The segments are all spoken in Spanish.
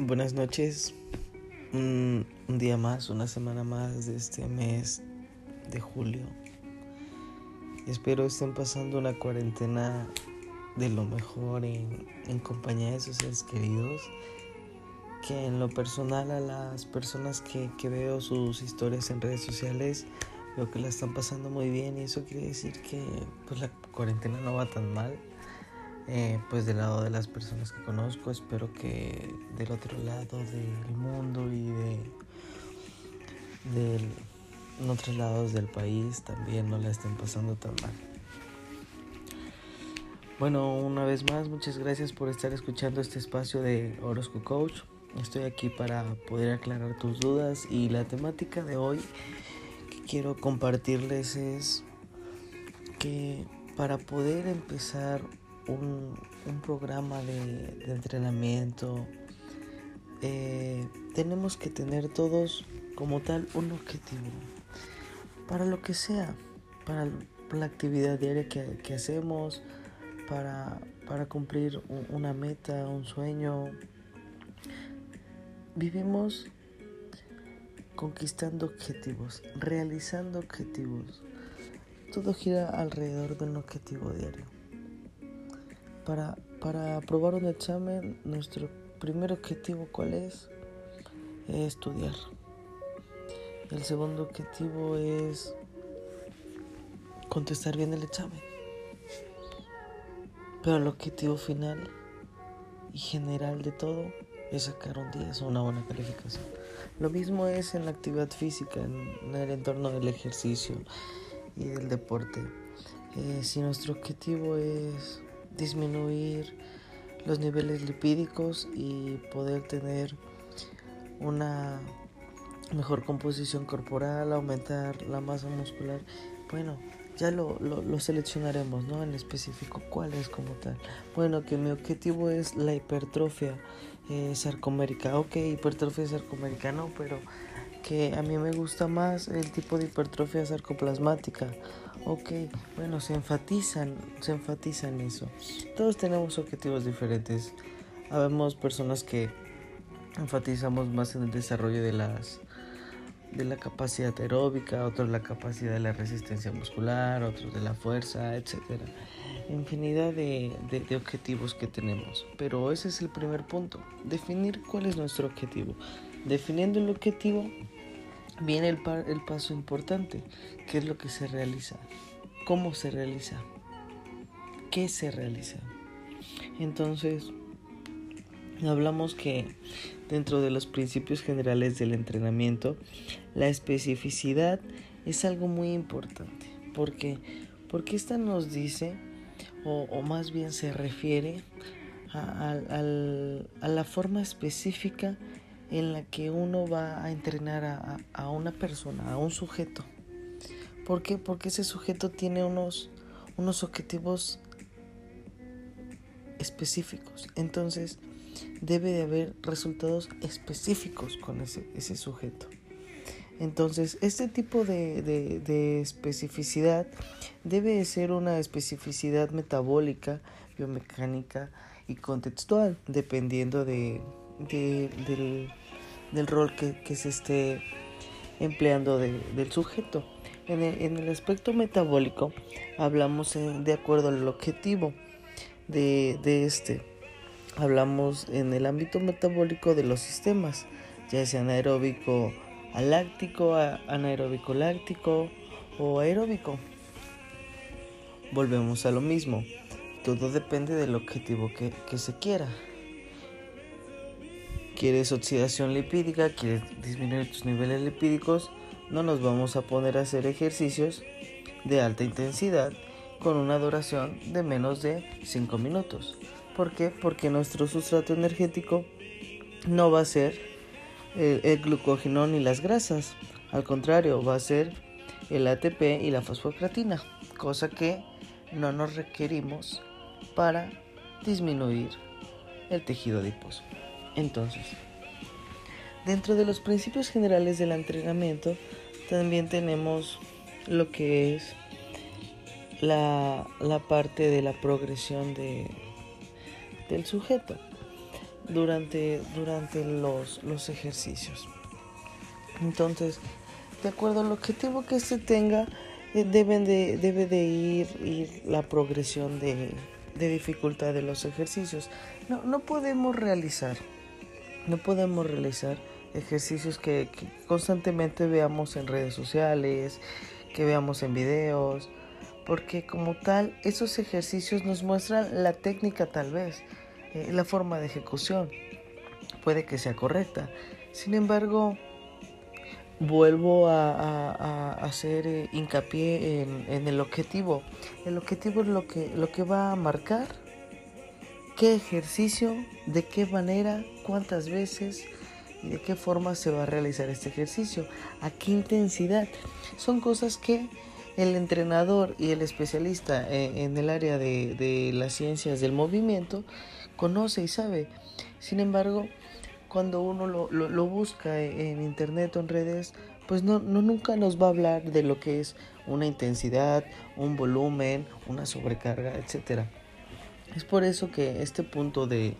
Buenas noches, un, día más, una semana más de este mes de julio. Espero estén pasando una cuarentena de lo mejor en, en compañía de sus seres queridos. Que en lo personal a las personas que, que veo sus historias en redes sociales veo que la están pasando muy bien y eso quiere decir que pues la cuarentena no va tan mal eh, pues del lado de las personas que conozco, espero que del otro lado del mundo y de, otros lados del país también no la estén pasando tan mal. Bueno, una vez más, muchas gracias por estar escuchando este espacio de Orozco Coach. Estoy aquí para poder aclarar tus dudas y la temática de hoy que quiero compartirles es que para poder empezar un, programa de, entrenamiento, eh, tenemos que tener todos como tal un objetivo para lo que sea, para la actividad diaria que, hacemos, para, para cumplir una meta, un sueño. Vivimos conquistando objetivos, realizando objetivos. Todo gira alrededor de un objetivo diario. Para, para aprobar un examen, nuestro primer objetivo, ¿cuál es? estudiar. El segundo objetivo es contestar bien el examen. Pero el objetivo final y general de todo es sacar un 10 o una buena calificación. Lo mismo es en la actividad física, en el entorno del ejercicio y del deporte. Eh, si nuestro objetivo es disminuir los niveles lipídicos y poder tener una mejor composición corporal, aumentar la masa muscular. Bueno, ya lo, lo, seleccionaremos, ¿no? En específico, ¿cuál es como tal? Bueno, que mi objetivo es la hipertrofia eh, sarcomérica. Ok, hipertrofia sarcomérica, no, pero que a mí me gusta más el tipo de hipertrofia sarcoplasmática Ok, bueno, se enfatizan, se enfatizan eso. Todos tenemos objetivos diferentes. Habemos personas que enfatizamos más en el desarrollo de las de la capacidad aeróbica, otros la capacidad de la resistencia muscular, otros de la fuerza, etcétera. Infinidad de, de, objetivos que tenemos. Pero ese es el primer punto, definir cuál es nuestro objetivo. Definiendo el objetivo, viene el, el paso importante, que es lo que se realiza. ¿Cómo se realiza? ¿Qué se realiza? Entonces, hablamos que dentro de los principios generales del entrenamiento, la especificidad es algo muy importante. ¿Por qué? Porque esta nos dice, o, más bien se refiere a la forma específica en la que uno va a entrenar a, una persona, a un sujeto. ¿Por qué? Porque ese sujeto tiene unos, unos objetivos específicos. Entonces, debe de haber resultados específicos con ese, ese sujeto. Entonces, este tipo de, de, especificidad debe de ser una especificidad metabólica, biomecánica y contextual, dependiendo de, del, del, rol que, se esté empleando del sujeto. En el, en el, aspecto metabólico hablamos de acuerdo al objetivo de, de este. Hablamos en el ámbito metabólico de los sistemas, ya sea anaeróbico láctico, anaeróbico láctico o aeróbico. Volvemos a lo mismo. Todo depende del objetivo que, que se quiera quieres oxidación lipídica, quieres disminuir tus niveles lipídicos, no nos vamos a poner a hacer ejercicios de alta intensidad con una duración de menos de 5 minutos. ¿Por qué? Porque nuestro sustrato energético no va a ser el, el glucógeno ni las grasas. Al contrario, va a ser el ATP y la fosfocreatina, cosa que no nos requerimos para disminuir el tejido adiposo. Entonces, dentro de los principios generales del entrenamiento, también tenemos lo que es la, parte de la progresión de, del sujeto. durante, durante los, los ejercicios. Entonces, de acuerdo al objetivo que se tenga, eh, deben de, debe de ir, la progresión de, dificultad de los ejercicios. No, no podemos realizar, no podemos realizar ejercicios que, constantemente veamos en redes sociales, que veamos en videos, porque como tal esos ejercicios nos muestran la técnica tal vez, eh, la forma de ejecución, puede que sea correcta. Sin embargo, vuelvo a, hacer eh, hincapié en, el objetivo. El objetivo es lo que, lo que va a marcar qué ejercicio, de qué manera, cuántas veces y de qué forma se va a realizar este ejercicio, a qué intensidad. Son cosas que el entrenador y el especialista eh, en el área de, las ciencias del movimiento conoce y sabe. Sin embargo, cuando uno lo, busca en internet o en redes, pues no, no, nunca nos va a hablar de lo que es una intensidad, un volumen, una sobrecarga, etc. Es por eso que este punto de,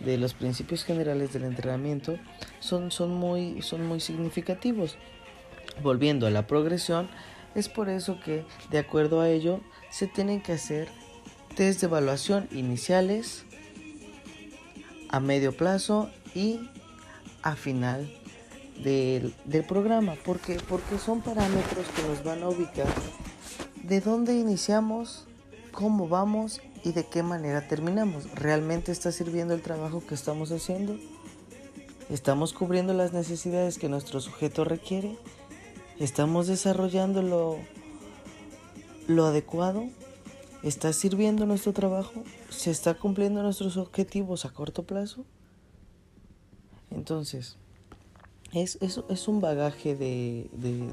de los principios generales del entrenamiento son, son, muy, son muy significativos. Volviendo a la progresión, es por eso que, de acuerdo a ello, se tienen que hacer test de evaluación iniciales, a medio plazo y a final del, programa. porque Porque son parámetros que nos van a ubicar de dónde iniciamos, cómo vamos y de qué manera terminamos. ¿Realmente está sirviendo el trabajo que estamos haciendo? ¿Estamos cubriendo las necesidades que nuestro sujeto requiere? ¿Estamos desarrollando lo, adecuado? ¿Está sirviendo nuestro trabajo? ¿Se está cumpliendo nuestros objetivos a corto plazo? Entonces, es, es, un bagaje de, de,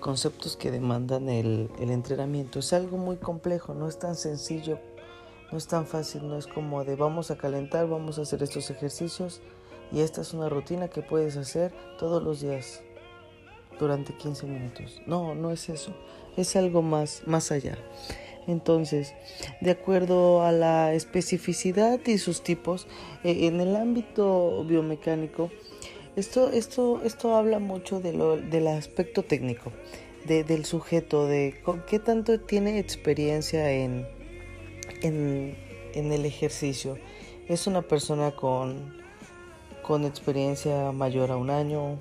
conceptos que demandan el, el, entrenamiento. Es algo muy complejo, no es tan sencillo, no es tan fácil, no es como de vamos a calentar, vamos a hacer estos ejercicios y esta es una rutina que puedes hacer todos los días durante 15 minutos. No, no es eso, es algo más, más allá. Entonces, de acuerdo a la especificidad y sus tipos, eh, en el ámbito biomecánico, esto, esto, esto habla mucho de lo, del aspecto técnico, de, del sujeto, de con qué tanto tiene experiencia en, en, en el ejercicio. Es una persona con, con experiencia mayor a un año,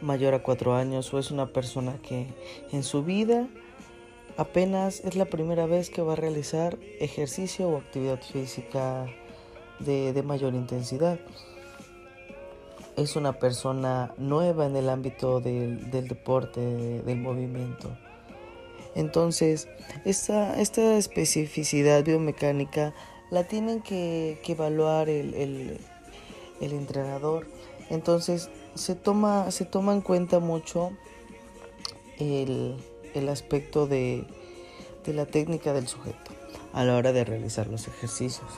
mayor a cuatro años, o es una persona que en su vida Apenas es la primera vez que va a realizar ejercicio o actividad física de, mayor intensidad. Es una persona nueva en el ámbito del, deporte, del movimiento. Entonces, esta, esta especificidad biomecánica la tienen que, evaluar el, entrenador. Entonces, se toma, se en cuenta mucho el, el aspecto de, la técnica del sujeto a la hora de realizar los ejercicios.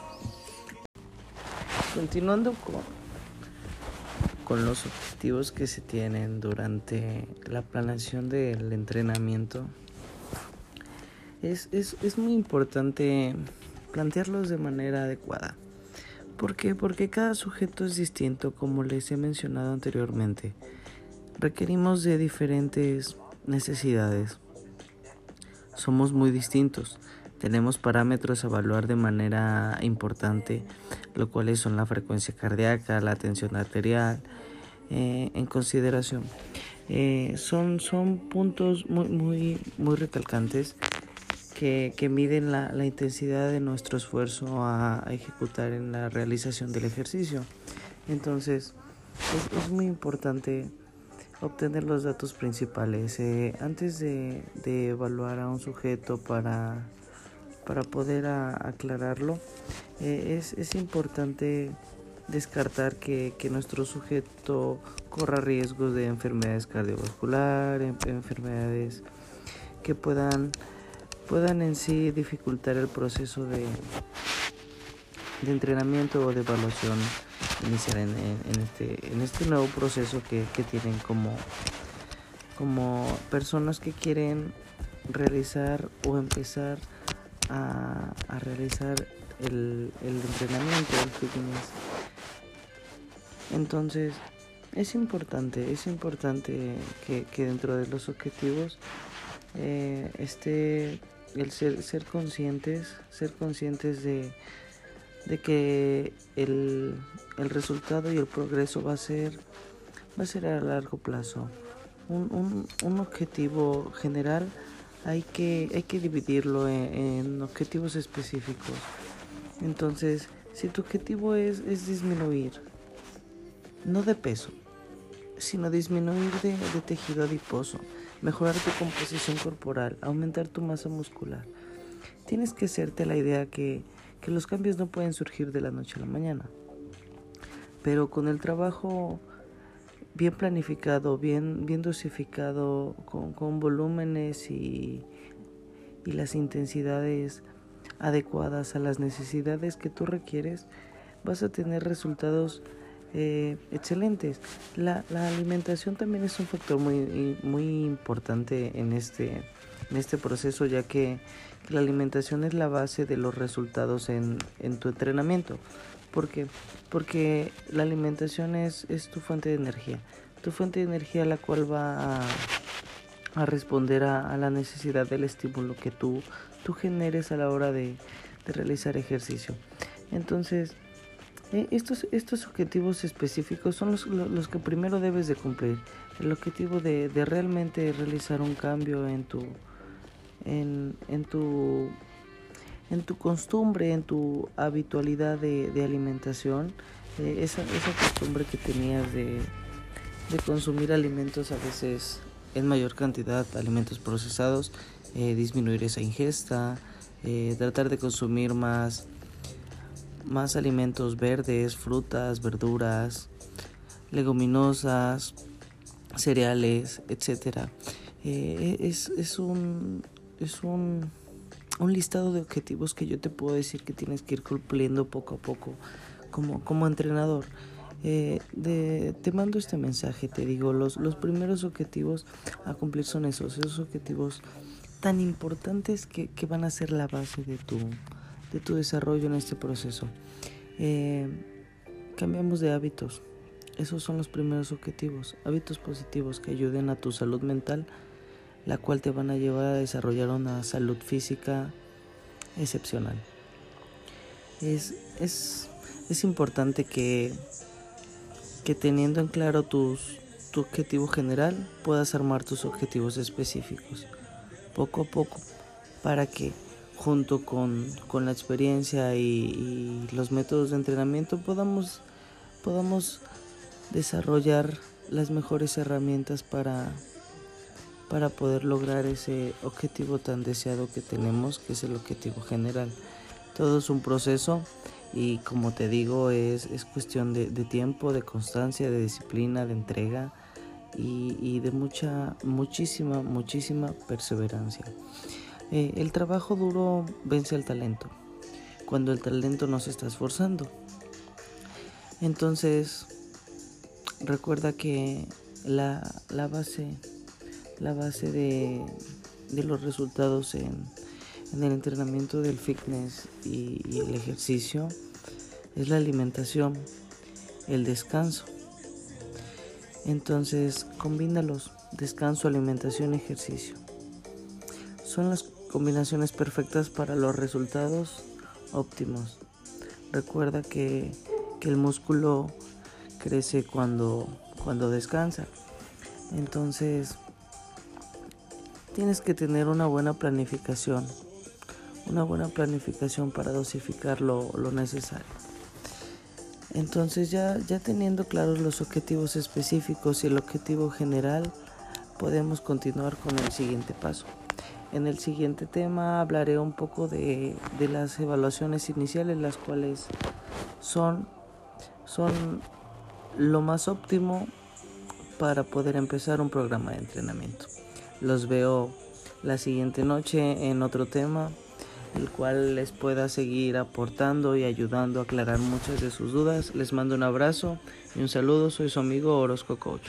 Continuando con, con los objetivos que se tienen durante la planeación del entrenamiento, es, es, muy importante plantearlos de manera adecuada. ¿Por qué? Porque cada sujeto es distinto, como les he mencionado anteriormente. Requerimos de diferentes necesidades. Somos muy distintos. Tenemos parámetros a evaluar de manera importante, lo cuales son la frecuencia cardíaca, la tensión arterial, eh, en consideración. Eh, son, son puntos muy, muy, muy recalcantes que, que miden la, la, intensidad de nuestro esfuerzo a, ejecutar en la realización del ejercicio. Entonces, es, es muy importante obtener los datos principales. Eh, antes de, evaluar a un sujeto para, para poder aclararlo, eh, es, importante descartar que, nuestro sujeto corra riesgos de enfermedades cardiovasculares, enfermedades que puedan, puedan en sí dificultar el proceso de, de entrenamiento o de evaluación iniciar en, este, en este nuevo proceso que, tienen como, como personas que quieren realizar o empezar a, realizar el, entrenamiento, el fitness. Entonces, es importante, es importante que, dentro de los objetivos eh, esté el ser, ser conscientes, ser conscientes de, que el, el, resultado y el progreso va a ser, va a ser a largo plazo. Un, un, un objetivo general hay que, hay que dividirlo en, objetivos específicos. Entonces, si tu objetivo es, es disminuir, no de peso, sino disminuir de, tejido adiposo, mejorar tu composición corporal, aumentar tu masa muscular, tienes que hacerte la idea que, que los cambios no pueden surgir de la noche a la mañana. Pero con el trabajo bien planificado, bien, bien dosificado, con, con volúmenes y, y, las intensidades adecuadas a las necesidades que tú requieres, vas a tener resultados eh, excelentes. La, la, alimentación también es un factor muy, muy importante en este, en este proceso, ya que, la alimentación es la base de los resultados en, en tu entrenamiento. ¿Por qué? Porque la alimentación es, es tu fuente de energía. Tu fuente de energía la cual va a, a responder a, la necesidad del estímulo que tú, tú generes a la hora de, de realizar ejercicio. Entonces, estos, estos objetivos específicos son los, los, que primero debes de cumplir. El objetivo de, de realmente realizar un cambio en tu, en, en tu en tu costumbre, en tu habitualidad de, de alimentación, eh, esa, esa, costumbre que tenías de, de, consumir alimentos a veces en mayor cantidad, alimentos procesados, eh, disminuir esa ingesta, eh, tratar de consumir más, más alimentos verdes, frutas, verduras, leguminosas, cereales, etc. es, es, un, es un un listado de objetivos que yo te puedo decir que tienes que ir cumpliendo poco a poco como, como entrenador. Eh, de, te mando este mensaje, te digo, los, los primeros objetivos a cumplir son esos, esos objetivos tan importantes que, que van a ser la base de tu, de tu desarrollo en este proceso. Eh, cambiamos de hábitos, esos son los primeros objetivos, hábitos positivos que ayuden a tu salud mental la cual te van a llevar a desarrollar una salud física excepcional. Es, es, es importante que, que teniendo en claro tus, tu objetivo general puedas armar tus objetivos específicos poco a poco para que junto con, con la experiencia y, los métodos de entrenamiento podamos, podamos desarrollar las mejores herramientas para, para poder lograr ese objetivo tan deseado que tenemos, que es el objetivo general. Todo es un proceso y como te digo es, es cuestión de, de, tiempo, de constancia, de disciplina, de entrega y, y de mucha, muchísima, muchísima perseverancia. Eh, el trabajo duro vence al talento, cuando el talento no se está esforzando. Entonces, recuerda que la, base la base de, los resultados en, el entrenamiento del fitness y, el ejercicio es la alimentación, el descanso. Entonces, combínalos, descanso, alimentación, ejercicio. Son las combinaciones perfectas para los resultados óptimos. Recuerda que, que el músculo crece cuando, cuando descansa. Entonces, tienes que tener una buena planificación, una buena planificación para dosificar lo, necesario. Entonces ya, ya teniendo claros los objetivos específicos y el objetivo general, podemos continuar con el siguiente paso. En el siguiente tema hablaré un poco de, de las evaluaciones iniciales, las cuales son, son lo más óptimo para poder empezar un programa de entrenamiento. Los veo la siguiente noche en otro tema, el cual les pueda seguir aportando y ayudando a aclarar muchas de sus dudas. Les mando un abrazo y un saludo. Soy su amigo Orozco Coach.